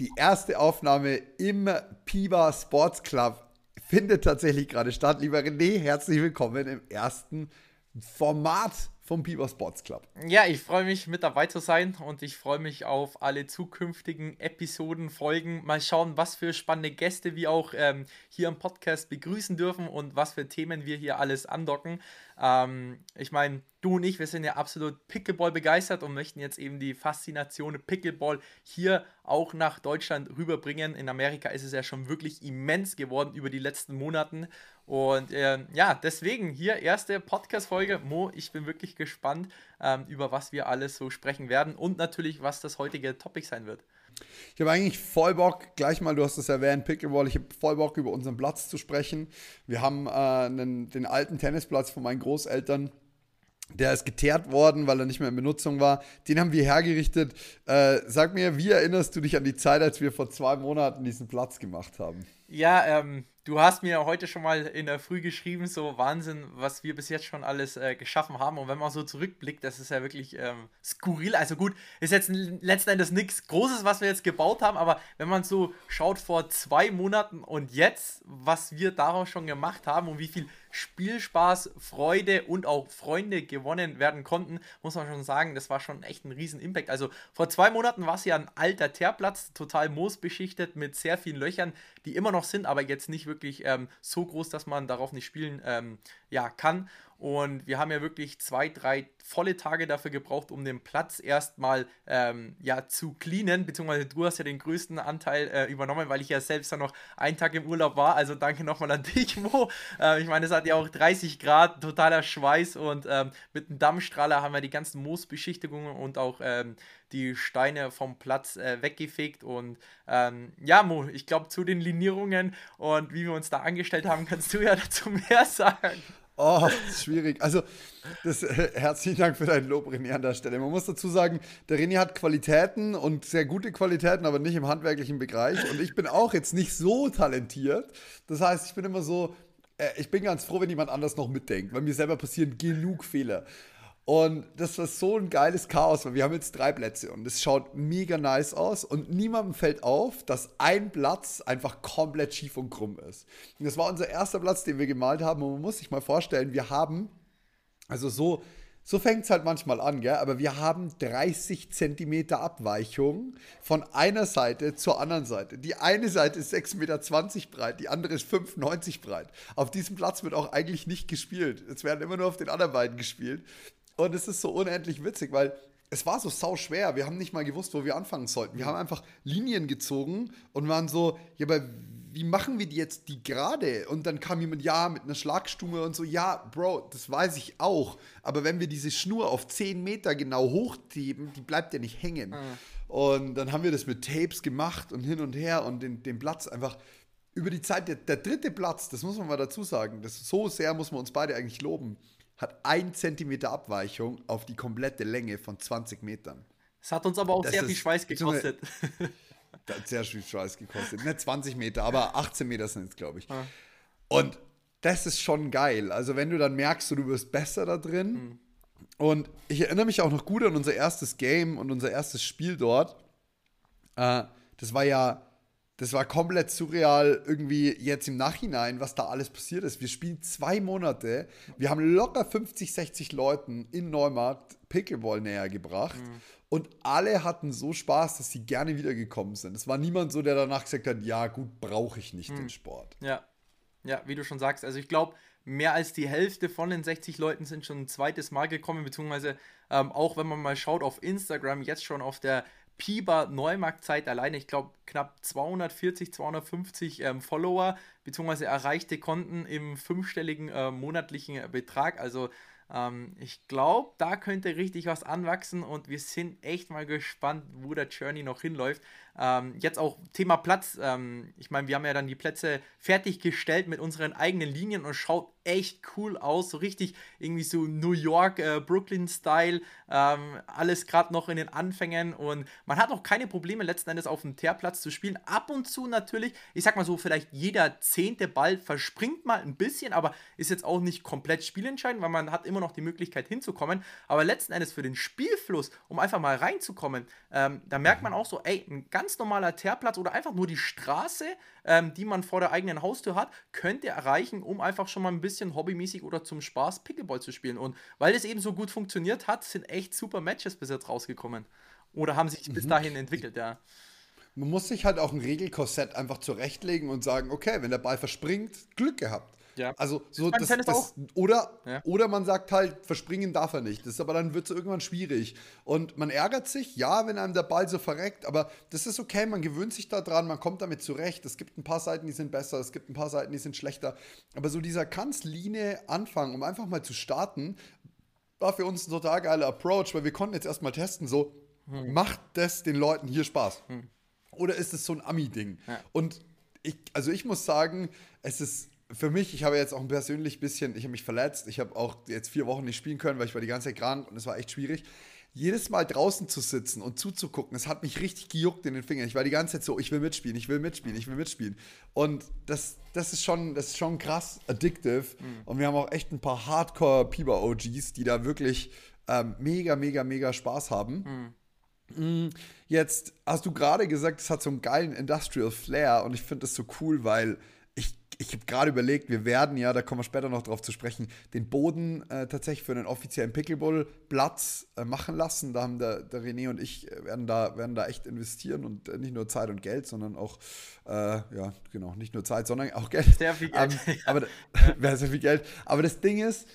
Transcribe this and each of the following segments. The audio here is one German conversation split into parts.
Die erste Aufnahme im Piva Sports Club findet tatsächlich gerade statt. Lieber René, herzlich willkommen im ersten Format vom Piva Sports Club. Ja, ich freue mich mit dabei zu sein und ich freue mich auf alle zukünftigen Episoden, Folgen. Mal schauen, was für spannende Gäste wir auch ähm, hier im Podcast begrüßen dürfen und was für Themen wir hier alles andocken. Ähm, ich meine, du und ich, wir sind ja absolut Pickleball begeistert und möchten jetzt eben die Faszination Pickleball hier auch nach Deutschland rüberbringen. In Amerika ist es ja schon wirklich immens geworden über die letzten Monate. Und äh, ja, deswegen hier erste Podcast-Folge. Mo, ich bin wirklich gespannt, ähm, über was wir alles so sprechen werden und natürlich, was das heutige Topic sein wird. Ich habe eigentlich voll Bock, gleich mal, du hast es erwähnt, Pickleball, ich habe voll Bock, über unseren Platz zu sprechen. Wir haben äh, einen, den alten Tennisplatz von meinen Großeltern. Der ist geteert worden, weil er nicht mehr in Benutzung war. Den haben wir hergerichtet. Äh, sag mir, wie erinnerst du dich an die Zeit, als wir vor zwei Monaten diesen Platz gemacht haben? Ja, ähm, Du hast mir heute schon mal in der Früh geschrieben, so Wahnsinn, was wir bis jetzt schon alles äh, geschaffen haben. Und wenn man so zurückblickt, das ist ja wirklich ähm, skurril. Also gut, ist jetzt letzten Endes nichts Großes, was wir jetzt gebaut haben, aber wenn man so schaut vor zwei Monaten und jetzt, was wir daraus schon gemacht haben und wie viel Spielspaß, Freude und auch Freunde gewonnen werden konnten, muss man schon sagen, das war schon echt ein riesen Impact. Also vor zwei Monaten war es ja ein alter Teerplatz, total moosbeschichtet mit sehr vielen Löchern, die immer noch sind, aber jetzt nicht wirklich ähm, so groß, dass man darauf nicht spielen ähm, ja, kann. Und wir haben ja wirklich zwei, drei volle Tage dafür gebraucht, um den Platz erstmal ähm, ja, zu cleanen. Beziehungsweise du hast ja den größten Anteil äh, übernommen, weil ich ja selbst dann noch einen Tag im Urlaub war. Also danke nochmal an dich, Mo. Äh, ich meine, es hat ja auch 30 Grad, totaler Schweiß und ähm, mit einem Dammstrahler haben wir die ganzen Moosbeschichtigungen und auch ähm, die Steine vom Platz äh, weggefegt. Und ähm, ja, Mo, ich glaube, zu den Linierungen und wie wir uns da angestellt haben, kannst du ja dazu mehr sagen. Oh, schwierig. Also, das, äh, herzlichen Dank für dein Lob, René, an der Stelle. Man muss dazu sagen, der René hat Qualitäten und sehr gute Qualitäten, aber nicht im handwerklichen Bereich. Und ich bin auch jetzt nicht so talentiert. Das heißt, ich bin immer so, äh, ich bin ganz froh, wenn jemand anders noch mitdenkt, weil mir selber passieren genug Fehler. Und das war so ein geiles Chaos, weil wir haben jetzt drei Plätze und es schaut mega nice aus und niemandem fällt auf, dass ein Platz einfach komplett schief und krumm ist. Und das war unser erster Platz, den wir gemalt haben und man muss sich mal vorstellen, wir haben, also so, so fängt es halt manchmal an, gell? aber wir haben 30 Zentimeter Abweichung von einer Seite zur anderen Seite. Die eine Seite ist 6,20 Meter breit, die andere ist 5,90 breit. Auf diesem Platz wird auch eigentlich nicht gespielt. Es werden immer nur auf den anderen beiden gespielt. Und es ist so unendlich witzig, weil es war so sau schwer. Wir haben nicht mal gewusst, wo wir anfangen sollten. Wir haben einfach Linien gezogen und waren so, ja, aber wie machen wir die jetzt die gerade? Und dann kam jemand, ja, mit einer Schlagstumme und so, ja, Bro, das weiß ich auch. Aber wenn wir diese Schnur auf 10 Meter genau hochheben, die bleibt ja nicht hängen. Mhm. Und dann haben wir das mit Tapes gemacht und hin und her und den, den Platz einfach über die Zeit, der, der dritte Platz, das muss man mal dazu sagen, das so sehr muss man uns beide eigentlich loben hat ein Zentimeter Abweichung auf die komplette Länge von 20 Metern. Das hat uns aber auch das sehr viel Schweiß gekostet. Das hat sehr viel Schweiß gekostet. Nicht 20 Meter, aber 18 Meter sind es, glaube ich. Ja. Und das ist schon geil. Also, wenn du dann merkst, du wirst besser da drin. Mhm. Und ich erinnere mich auch noch gut an unser erstes Game und unser erstes Spiel dort. Äh, das war ja das war komplett surreal, irgendwie jetzt im Nachhinein, was da alles passiert ist. Wir spielen zwei Monate. Wir haben locker 50, 60 Leuten in Neumarkt Pickleball näher gebracht. Mhm. Und alle hatten so Spaß, dass sie gerne wiedergekommen sind. Es war niemand so, der danach gesagt hat, ja gut, brauche ich nicht mhm. den Sport. Ja, ja, wie du schon sagst. Also ich glaube, mehr als die Hälfte von den 60 Leuten sind schon ein zweites Mal gekommen, beziehungsweise ähm, auch wenn man mal schaut auf Instagram, jetzt schon auf der Piber Neumarktzeit alleine, ich glaube, knapp 240, 250 ähm, Follower beziehungsweise erreichte Konten im fünfstelligen äh, monatlichen Betrag. Also ähm, ich glaube, da könnte richtig was anwachsen und wir sind echt mal gespannt, wo der Journey noch hinläuft. Ähm, jetzt auch Thema Platz. Ähm, ich meine, wir haben ja dann die Plätze fertiggestellt mit unseren eigenen Linien und schaut echt cool aus. So richtig irgendwie so New York, äh, Brooklyn-Style. Ähm, alles gerade noch in den Anfängen und man hat auch keine Probleme letzten Endes auf dem Teerplatz zu spielen. Ab und zu natürlich, ich sag mal so, vielleicht jeder zehnte Ball verspringt mal ein bisschen, aber ist jetzt auch nicht komplett spielentscheidend, weil man hat immer noch die Möglichkeit hinzukommen. Aber letzten Endes für den Spielfluss, um einfach mal reinzukommen, ähm, da merkt man auch so, ey, ein ganz normaler Teerplatz oder einfach nur die Straße, ähm, die man vor der eigenen Haustür hat, könnte erreichen, um einfach schon mal ein bisschen hobbymäßig oder zum Spaß Pickleball zu spielen. Und weil es eben so gut funktioniert hat, sind echt super Matches bis jetzt rausgekommen. Oder haben sich mhm. bis dahin entwickelt, ja. Man muss sich halt auch ein Regelkorsett einfach zurechtlegen und sagen, okay, wenn der Ball verspringt, Glück gehabt. Ja. Also so das, das, das oder ja. oder man sagt halt, verspringen darf er nicht. Das ist aber dann wird es irgendwann schwierig und man ärgert sich, ja, wenn einem der Ball so verreckt, aber das ist okay, man gewöhnt sich daran, man kommt damit zurecht. Es gibt ein paar Seiten, die sind besser, es gibt ein paar Seiten, die sind schlechter, aber so dieser Kanzline Anfang, um einfach mal zu starten, war für uns ein total geiler Approach, weil wir konnten jetzt erstmal testen, so hm. macht das den Leuten hier Spaß? Hm. Oder ist es so ein Ami-Ding? Ja. Und ich, also ich muss sagen, es ist für mich, ich habe jetzt auch ein persönlich bisschen, ich habe mich verletzt, ich habe auch jetzt vier Wochen nicht spielen können, weil ich war die ganze Zeit krank und es war echt schwierig. Jedes Mal draußen zu sitzen und zuzugucken, es hat mich richtig gejuckt in den Fingern. Ich war die ganze Zeit so, ich will mitspielen, ich will mitspielen, ich will mitspielen. Und das, das, ist, schon, das ist schon krass addictive. Mhm. Und wir haben auch echt ein paar Hardcore-Pieber-OGs, die da wirklich ähm, mega, mega, mega Spaß haben. Mhm. Jetzt hast du gerade gesagt, es hat so einen geilen Industrial Flair und ich finde das so cool, weil ich habe gerade überlegt, wir werden ja, da kommen wir später noch drauf zu sprechen, den Boden äh, tatsächlich für einen offiziellen Pickleball-Platz äh, machen lassen. Da haben der, der René und ich äh, werden da, werden da echt investieren und äh, nicht nur Zeit und Geld, sondern auch, äh, ja, genau, nicht nur Zeit, sondern auch Geld. Sehr viel Geld. Ähm, aber, ja. sehr viel Geld. Aber das Ding ist,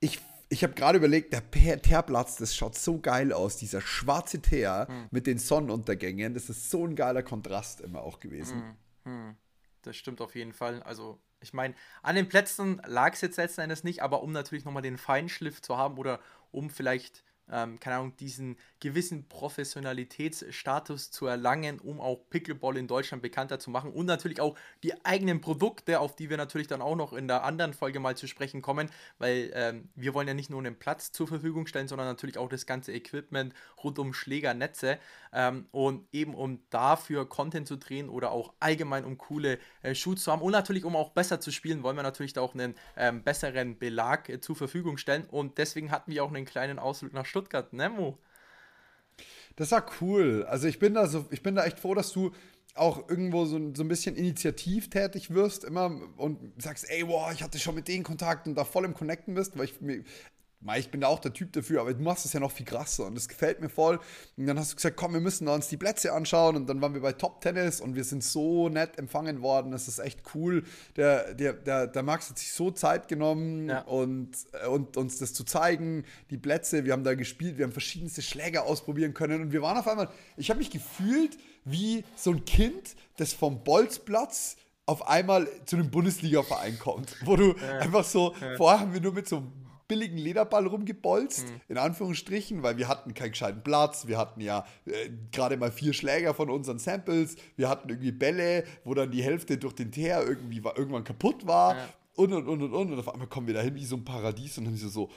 ich ich habe gerade überlegt, der Teerplatz, das schaut so geil aus. Dieser schwarze Teer hm. mit den Sonnenuntergängen, das ist so ein geiler Kontrast immer auch gewesen. Hm. Hm das stimmt auf jeden Fall. Also, ich meine, an den Plätzen lag es jetzt letzten Endes nicht, aber um natürlich nochmal den Feinschliff zu haben oder um vielleicht ähm, keine Ahnung, diesen gewissen Professionalitätsstatus zu erlangen, um auch Pickleball in Deutschland bekannter zu machen und natürlich auch die eigenen Produkte, auf die wir natürlich dann auch noch in der anderen Folge mal zu sprechen kommen, weil ähm, wir wollen ja nicht nur einen Platz zur Verfügung stellen, sondern natürlich auch das ganze Equipment rund um Schlägernetze ähm, und eben um dafür Content zu drehen oder auch allgemein um coole äh, Shoots zu haben und natürlich um auch besser zu spielen, wollen wir natürlich da auch einen ähm, besseren Belag äh, zur Verfügung stellen und deswegen hatten wir auch einen kleinen Ausflug nach Stuttgart, Nemo. Das war cool. Also ich bin da so, ich bin da echt froh, dass du auch irgendwo so, so ein bisschen initiativtätig wirst immer und sagst, ey, boah, ich hatte schon mit denen Kontakt und da voll im Connecten bist, weil ich mir, ich bin da auch der Typ dafür, aber du machst es ja noch viel krasser und das gefällt mir voll. Und dann hast du gesagt, komm, wir müssen uns die Plätze anschauen und dann waren wir bei Top Tennis und wir sind so nett empfangen worden. Das ist echt cool. Der, der, der, der Max hat sich so Zeit genommen ja. und, äh, und uns das zu zeigen. Die Plätze, wir haben da gespielt, wir haben verschiedenste Schläger ausprobieren können und wir waren auf einmal, ich habe mich gefühlt wie so ein Kind, das vom Bolzplatz auf einmal zu einem Bundesliga-Verein kommt, wo du ja. einfach so, ja. vorher haben wir nur mit so einem billigen Lederball rumgebolzt, mhm. in Anführungsstrichen, weil wir hatten keinen gescheiten Platz. Wir hatten ja äh, gerade mal vier Schläger von unseren Samples. Wir hatten irgendwie Bälle, wo dann die Hälfte durch den Teer irgendwie war, irgendwann kaputt war. Ja. Und, und, und, und, und. Und auf einmal kommen wir dahin wie so ein Paradies und dann so, so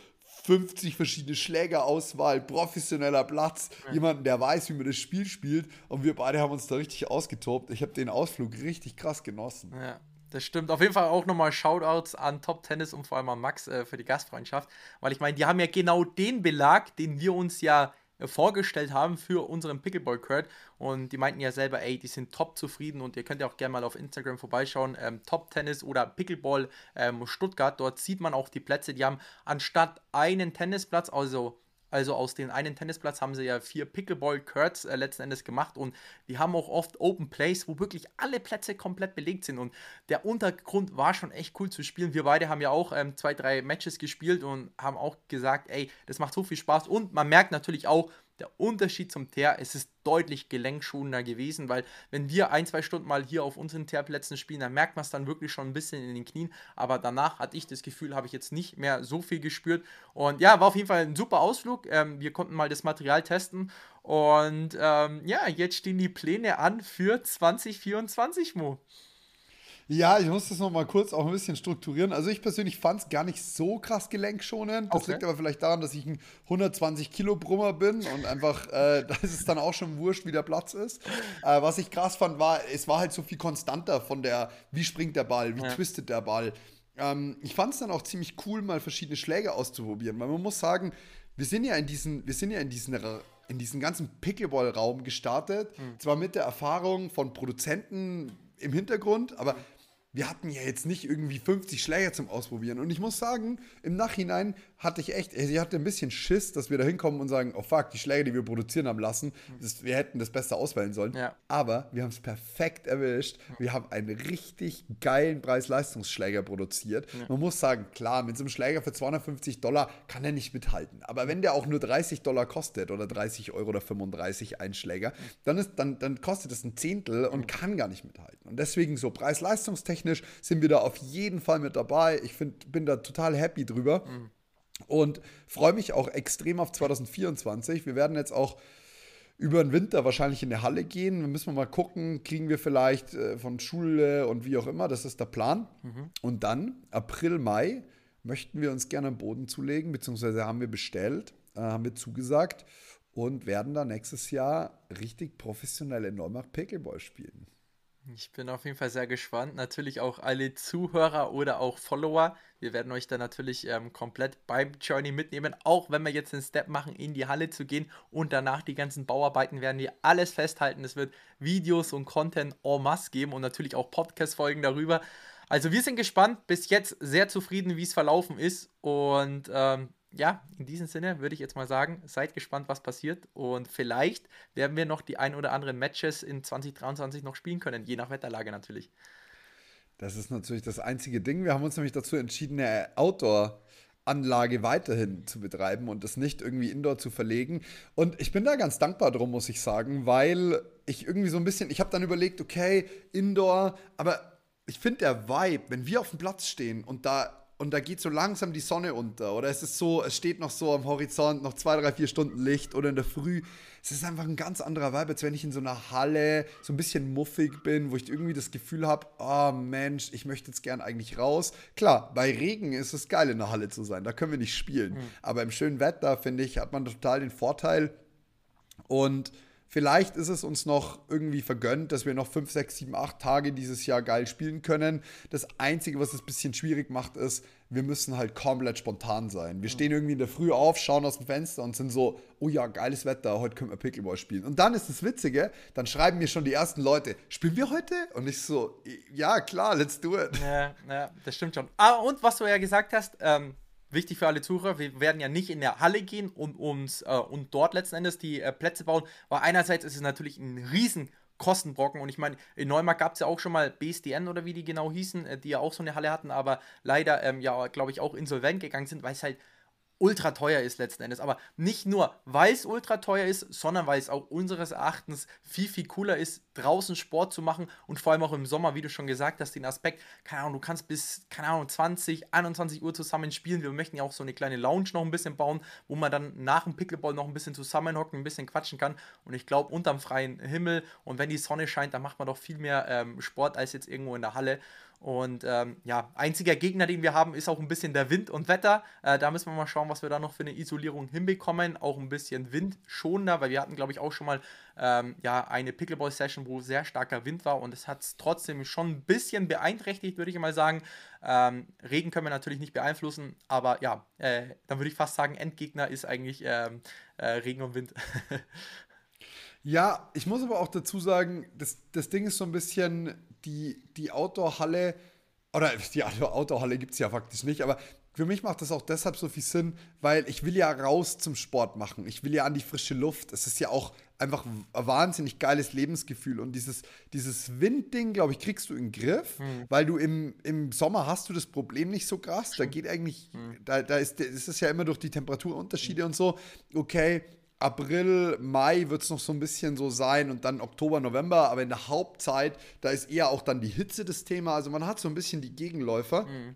50 verschiedene Schlägerauswahl, professioneller Platz, ja. jemanden, der weiß, wie man das Spiel spielt. Und wir beide haben uns da richtig ausgetobt. Ich habe den Ausflug richtig krass genossen. Ja. Das stimmt. Auf jeden Fall auch nochmal Shoutouts an Top Tennis und vor allem an Max äh, für die Gastfreundschaft. Weil ich meine, die haben ja genau den Belag, den wir uns ja äh, vorgestellt haben für unseren Pickleball Kurt. Und die meinten ja selber, ey, die sind top zufrieden und ihr könnt ja auch gerne mal auf Instagram vorbeischauen. Ähm, top Tennis oder Pickleball ähm, Stuttgart. Dort sieht man auch die Plätze. Die haben anstatt einen Tennisplatz, also also aus den einen Tennisplatz haben sie ja vier Pickleball-Curts äh, letzten Endes gemacht und die haben auch oft Open Plays, wo wirklich alle Plätze komplett belegt sind. Und der Untergrund war schon echt cool zu spielen. Wir beide haben ja auch ähm, zwei, drei Matches gespielt und haben auch gesagt, ey, das macht so viel Spaß. Und man merkt natürlich auch, der Unterschied zum Teer, es ist deutlich gelenkschonender gewesen, weil wenn wir ein, zwei Stunden mal hier auf unseren Teerplätzen spielen, dann merkt man es dann wirklich schon ein bisschen in den Knien. Aber danach hatte ich das Gefühl, habe ich jetzt nicht mehr so viel gespürt. Und ja, war auf jeden Fall ein super Ausflug. Ähm, wir konnten mal das Material testen. Und ähm, ja, jetzt stehen die Pläne an für 2024, Mo. Ja, ich muss das nochmal kurz auch ein bisschen strukturieren. Also ich persönlich fand es gar nicht so krass gelenkschonend. Das okay. liegt aber vielleicht daran, dass ich ein 120 Kilo Brummer bin und einfach, äh, da ist es dann auch schon wurscht, wie der Platz ist. Äh, was ich krass fand, war, es war halt so viel konstanter von der, wie springt der Ball, wie ja. twistet der Ball. Ähm, ich fand es dann auch ziemlich cool, mal verschiedene Schläge auszuprobieren, weil man muss sagen, wir sind ja in diesen, wir sind ja in diesen in diesen ganzen Pickleball-Raum gestartet. Mhm. Zwar mit der Erfahrung von Produzenten im Hintergrund, aber wir hatten ja jetzt nicht irgendwie 50 Schläger zum Ausprobieren. Und ich muss sagen, im Nachhinein hatte ich echt, ich hatte ein bisschen Schiss, dass wir da hinkommen und sagen, oh fuck, die Schläge, die wir produzieren haben lassen, das, wir hätten das Beste auswählen sollen. Ja. Aber wir haben es perfekt erwischt. Wir haben einen richtig geilen Preis-Leistungsschläger produziert. Ja. Man muss sagen, klar, mit so einem Schläger für 250 Dollar kann er nicht mithalten. Aber wenn der auch nur 30 Dollar kostet oder 30 Euro oder 35 ein Schläger, dann, ist, dann, dann kostet es ein Zehntel und kann gar nicht mithalten. Und deswegen so Preis-Leistungstechnisch technisch sind wir da auf jeden Fall mit dabei. Ich find, bin da total happy drüber mhm. Und freue mich auch extrem auf 2024. Wir werden jetzt auch über den Winter wahrscheinlich in der Halle gehen. Da müssen wir mal gucken, kriegen wir vielleicht äh, von Schule und wie auch immer, das ist der Plan. Mhm. Und dann, April, Mai, möchten wir uns gerne am Boden zulegen, beziehungsweise haben wir bestellt, äh, haben wir zugesagt und werden dann nächstes Jahr richtig professionell in Neumach Pickleball spielen. Ich bin auf jeden Fall sehr gespannt. Natürlich auch alle Zuhörer oder auch Follower. Wir werden euch da natürlich ähm, komplett beim Journey mitnehmen. Auch wenn wir jetzt den Step machen, in die Halle zu gehen und danach die ganzen Bauarbeiten werden wir alles festhalten. Es wird Videos und Content en masse geben und natürlich auch Podcast-Folgen darüber. Also wir sind gespannt. Bis jetzt sehr zufrieden, wie es verlaufen ist. Und ähm, ja, in diesem Sinne würde ich jetzt mal sagen, seid gespannt, was passiert. Und vielleicht werden wir noch die ein oder anderen Matches in 2023 noch spielen können, je nach Wetterlage natürlich. Das ist natürlich das einzige Ding. Wir haben uns nämlich dazu entschieden, eine Outdoor-Anlage weiterhin zu betreiben und das nicht irgendwie indoor zu verlegen. Und ich bin da ganz dankbar drum, muss ich sagen, weil ich irgendwie so ein bisschen, ich habe dann überlegt, okay, Indoor, aber ich finde der Vibe, wenn wir auf dem Platz stehen und da und da geht so langsam die Sonne unter. Oder es ist so, es steht noch so am Horizont, noch zwei, drei, vier Stunden Licht oder in der Früh. Es ist einfach ein ganz anderer Vibe, als wenn ich in so einer Halle so ein bisschen muffig bin, wo ich irgendwie das Gefühl habe, oh Mensch, ich möchte jetzt gern eigentlich raus. Klar, bei Regen ist es geil, in der Halle zu sein. Da können wir nicht spielen. Mhm. Aber im schönen Wetter, finde ich, hat man total den Vorteil. Und Vielleicht ist es uns noch irgendwie vergönnt, dass wir noch 5, 6, 7, 8 Tage dieses Jahr geil spielen können. Das Einzige, was es ein bisschen schwierig macht, ist, wir müssen halt komplett spontan sein. Wir stehen irgendwie in der Früh auf, schauen aus dem Fenster und sind so, oh ja, geiles Wetter, heute können wir Pickleball spielen. Und dann ist das Witzige, dann schreiben mir schon die ersten Leute, spielen wir heute? Und ich so, ja, klar, let's do it. Ja, ja das stimmt schon. Ah, und was du ja gesagt hast, ähm, wichtig für alle Zuhörer, wir werden ja nicht in der Halle gehen und uns äh, und dort letzten Endes die äh, Plätze bauen, weil einerseits ist es natürlich ein riesen Kostenbrocken und ich meine, in Neumarkt gab es ja auch schon mal BSDN oder wie die genau hießen, äh, die ja auch so eine Halle hatten, aber leider ähm, ja, glaube ich, auch insolvent gegangen sind, weil es halt ultra teuer ist letzten Endes. Aber nicht nur, weil es ultra teuer ist, sondern weil es auch unseres Erachtens viel, viel cooler ist, draußen Sport zu machen und vor allem auch im Sommer, wie du schon gesagt hast, den Aspekt, keine Ahnung, du kannst bis, keine Ahnung, 20, 21 Uhr zusammen spielen. Wir möchten ja auch so eine kleine Lounge noch ein bisschen bauen, wo man dann nach dem Pickleball noch ein bisschen zusammenhocken, ein bisschen quatschen kann. Und ich glaube, unterm freien Himmel und wenn die Sonne scheint, dann macht man doch viel mehr ähm, Sport als jetzt irgendwo in der Halle. Und ähm, ja, einziger Gegner, den wir haben, ist auch ein bisschen der Wind und Wetter. Äh, da müssen wir mal schauen, was wir da noch für eine Isolierung hinbekommen. Auch ein bisschen windschonender, weil wir hatten, glaube ich, auch schon mal ähm, ja, eine Pickleball-Session, wo sehr starker Wind war und es hat es trotzdem schon ein bisschen beeinträchtigt, würde ich mal sagen. Ähm, Regen können wir natürlich nicht beeinflussen, aber ja, äh, dann würde ich fast sagen, Endgegner ist eigentlich ähm, äh, Regen und Wind. Ja, ich muss aber auch dazu sagen, das, das Ding ist so ein bisschen, die, die Outdoor-Halle, oder die Outdoor-Halle gibt es ja faktisch nicht, aber für mich macht das auch deshalb so viel Sinn, weil ich will ja raus zum Sport machen. Ich will ja an die frische Luft. Es ist ja auch einfach ein wahnsinnig geiles Lebensgefühl. Und dieses, dieses Windding, glaube ich, kriegst du in den Griff, mhm. weil du im, im Sommer hast du das Problem nicht so krass. Da geht eigentlich, mhm. da, da ist, ist es ja immer durch die Temperaturunterschiede mhm. und so, okay, April, Mai wird es noch so ein bisschen so sein und dann Oktober, November, aber in der Hauptzeit, da ist eher auch dann die Hitze das Thema. Also man hat so ein bisschen die Gegenläufer. Mhm.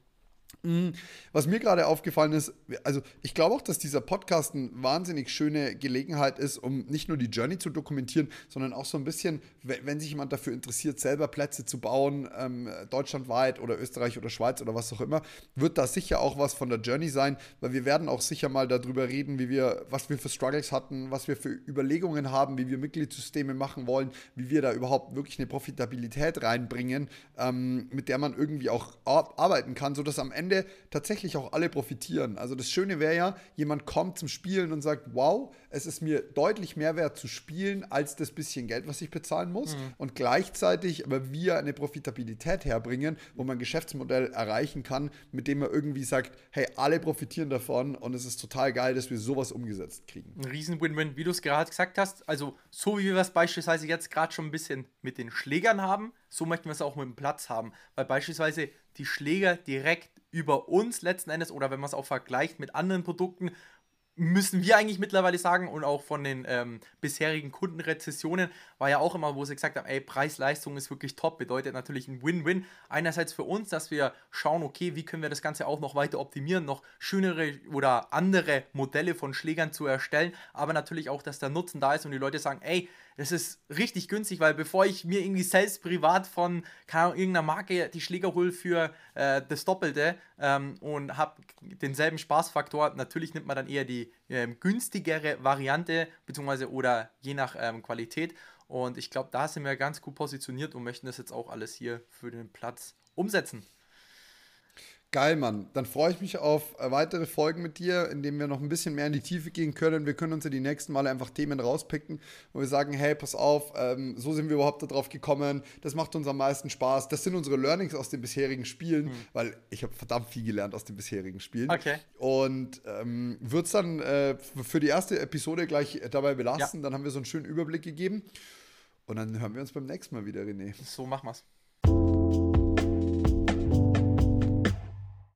Mhm. Was mir gerade aufgefallen ist, also ich glaube auch, dass dieser Podcast eine wahnsinnig schöne Gelegenheit ist, um nicht nur die Journey zu dokumentieren, sondern auch so ein bisschen, wenn sich jemand dafür interessiert, selber Plätze zu bauen, ähm, deutschlandweit oder Österreich oder Schweiz oder was auch immer, wird da sicher auch was von der Journey sein, weil wir werden auch sicher mal darüber reden, wie wir, was wir für Struggles hatten, was wir für Überlegungen haben, wie wir Mitgliedssysteme machen wollen, wie wir da überhaupt wirklich eine Profitabilität reinbringen, ähm, mit der man irgendwie auch arbeiten kann, sodass am Ende Ende tatsächlich auch alle profitieren. Also das Schöne wäre ja, jemand kommt zum Spielen und sagt, wow, es ist mir deutlich mehr wert zu spielen, als das bisschen Geld, was ich bezahlen muss. Mhm. Und gleichzeitig aber wir eine Profitabilität herbringen, wo man ein Geschäftsmodell erreichen kann, mit dem man irgendwie sagt, hey, alle profitieren davon und es ist total geil, dass wir sowas umgesetzt kriegen. Ein riesen Win-Win, wie du es gerade gesagt hast. Also so wie wir es beispielsweise jetzt gerade schon ein bisschen mit den Schlägern haben, so möchten wir es auch mit dem Platz haben. Weil beispielsweise die Schläger direkt über uns letzten Endes oder wenn man es auch vergleicht mit anderen Produkten, müssen wir eigentlich mittlerweile sagen und auch von den ähm, bisherigen Kundenrezessionen war ja auch immer, wo sie gesagt haben, ey, Preis-Leistung ist wirklich top, bedeutet natürlich ein Win-Win. Einerseits für uns, dass wir schauen, okay, wie können wir das Ganze auch noch weiter optimieren, noch schönere oder andere Modelle von Schlägern zu erstellen, aber natürlich auch, dass der Nutzen da ist und die Leute sagen, ey, das ist richtig günstig, weil bevor ich mir irgendwie selbst privat von Ahnung, irgendeiner Marke die Schläger hole für äh, das Doppelte ähm, und habe denselben Spaßfaktor, natürlich nimmt man dann eher die ähm, günstigere Variante, beziehungsweise oder je nach ähm, Qualität. Und ich glaube, da sind wir ganz gut positioniert und möchten das jetzt auch alles hier für den Platz umsetzen. Geil, Mann. Dann freue ich mich auf äh, weitere Folgen mit dir, in denen wir noch ein bisschen mehr in die Tiefe gehen können. Wir können uns ja die nächsten Male einfach Themen rauspicken, wo wir sagen, hey, pass auf, ähm, so sind wir überhaupt darauf gekommen. Das macht uns am meisten Spaß. Das sind unsere Learnings aus den bisherigen Spielen, mhm. weil ich habe verdammt viel gelernt aus den bisherigen Spielen. Okay. Und ähm, wird es dann äh, für die erste Episode gleich dabei belassen. Ja. Dann haben wir so einen schönen Überblick gegeben. Und dann hören wir uns beim nächsten Mal wieder, René. So machen wir's.